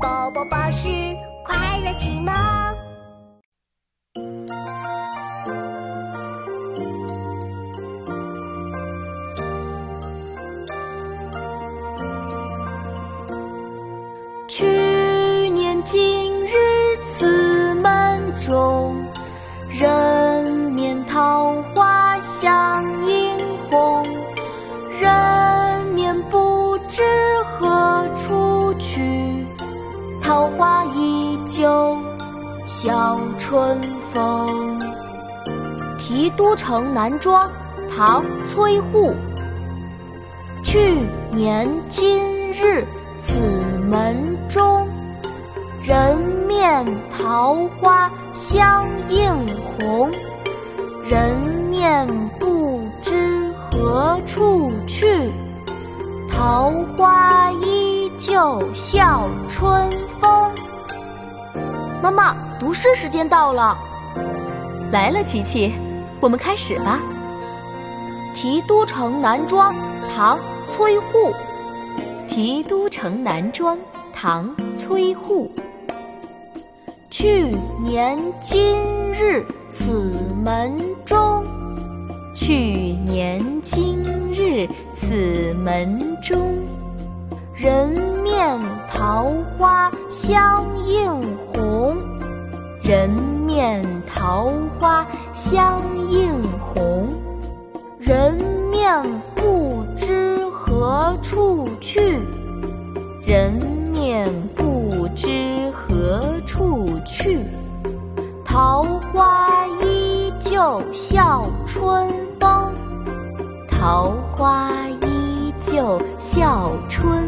宝宝巴士快乐启蒙。去年今日此门中，人桃花依旧笑春风。题都城南庄，唐·崔护。去年今日此门中，人面桃花相映红。人面不知何处笑春风。妈妈，读诗时间到了。来了，琪琪，我们开始吧。《题都城南庄》唐·崔护。《题都城南庄》唐·崔护。去年今日此门中，去年今日此门中，人面桃花相映红。人面桃花相映红。人面不知何处去，人面不知何处去。桃花依旧笑春风。桃花依旧笑春。